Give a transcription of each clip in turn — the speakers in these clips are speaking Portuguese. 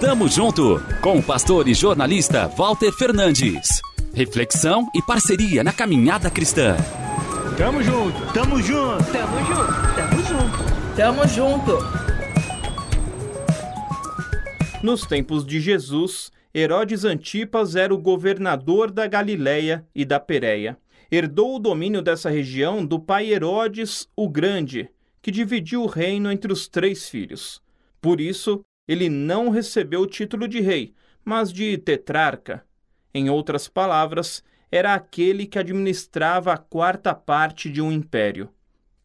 Tamo junto com o pastor e jornalista Walter Fernandes. Reflexão e parceria na caminhada cristã. Tamo junto, tamo junto, tamo junto, tamo junto, tamo junto. Nos tempos de Jesus, Herodes Antipas era o governador da Galiléia e da Pérea. Herdou o domínio dessa região do pai Herodes o Grande, que dividiu o reino entre os três filhos. Por isso, ele não recebeu o título de rei, mas de tetrarca. Em outras palavras, era aquele que administrava a quarta parte de um império.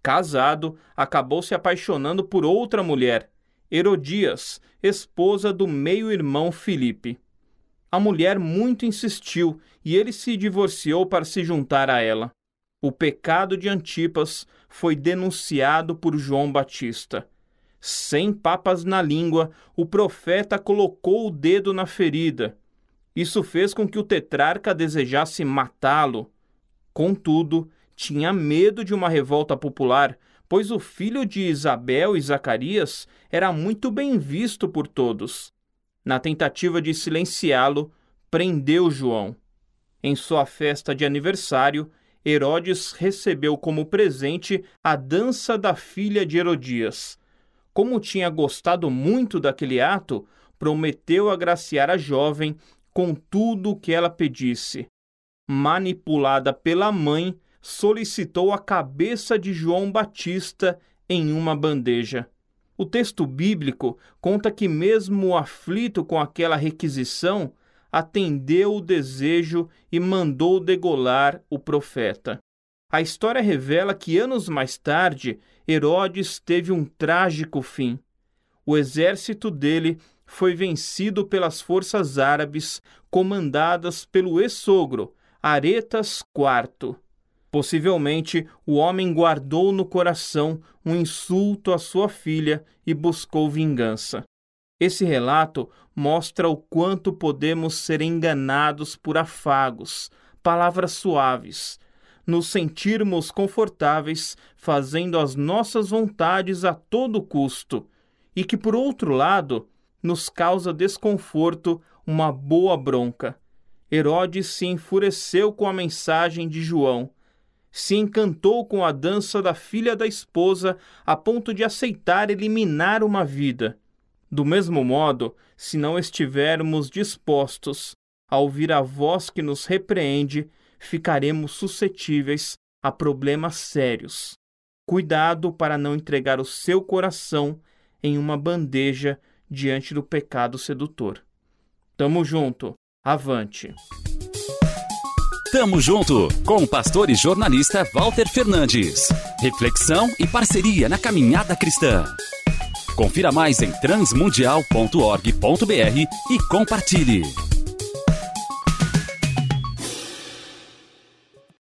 Casado, acabou se apaixonando por outra mulher, Herodias, esposa do meio-irmão Filipe. A mulher muito insistiu e ele se divorciou para se juntar a ela. O pecado de Antipas foi denunciado por João Batista. Sem papas na língua, o profeta colocou o dedo na ferida. Isso fez com que o tetrarca desejasse matá-lo. Contudo, tinha medo de uma revolta popular, pois o filho de Isabel e Zacarias era muito bem visto por todos. Na tentativa de silenciá-lo, prendeu João. Em sua festa de aniversário, Herodes recebeu como presente a dança da filha de Herodias. Como tinha gostado muito daquele ato, prometeu agraciar a jovem com tudo o que ela pedisse. Manipulada pela mãe, solicitou a cabeça de João Batista em uma bandeja. O texto bíblico conta que, mesmo aflito com aquela requisição, atendeu o desejo e mandou degolar o profeta. A história revela que anos mais tarde Herodes teve um trágico fim. O exército dele foi vencido pelas forças árabes comandadas pelo ex-sogro, Aretas IV. Possivelmente, o homem guardou no coração um insulto à sua filha e buscou vingança. Esse relato mostra o quanto podemos ser enganados por afagos, palavras suaves, nos sentirmos confortáveis fazendo as nossas vontades a todo custo, e que, por outro lado, nos causa desconforto uma boa bronca. Herodes se enfureceu com a mensagem de João, se encantou com a dança da filha da esposa a ponto de aceitar eliminar uma vida. Do mesmo modo, se não estivermos dispostos a ouvir a voz que nos repreende, ficaremos suscetíveis a problemas sérios. Cuidado para não entregar o seu coração em uma bandeja diante do pecado sedutor. Tamo junto, avante. Tamo junto com o pastor e jornalista Walter Fernandes. Reflexão e parceria na caminhada cristã. Confira mais em transmundial.org.br e compartilhe.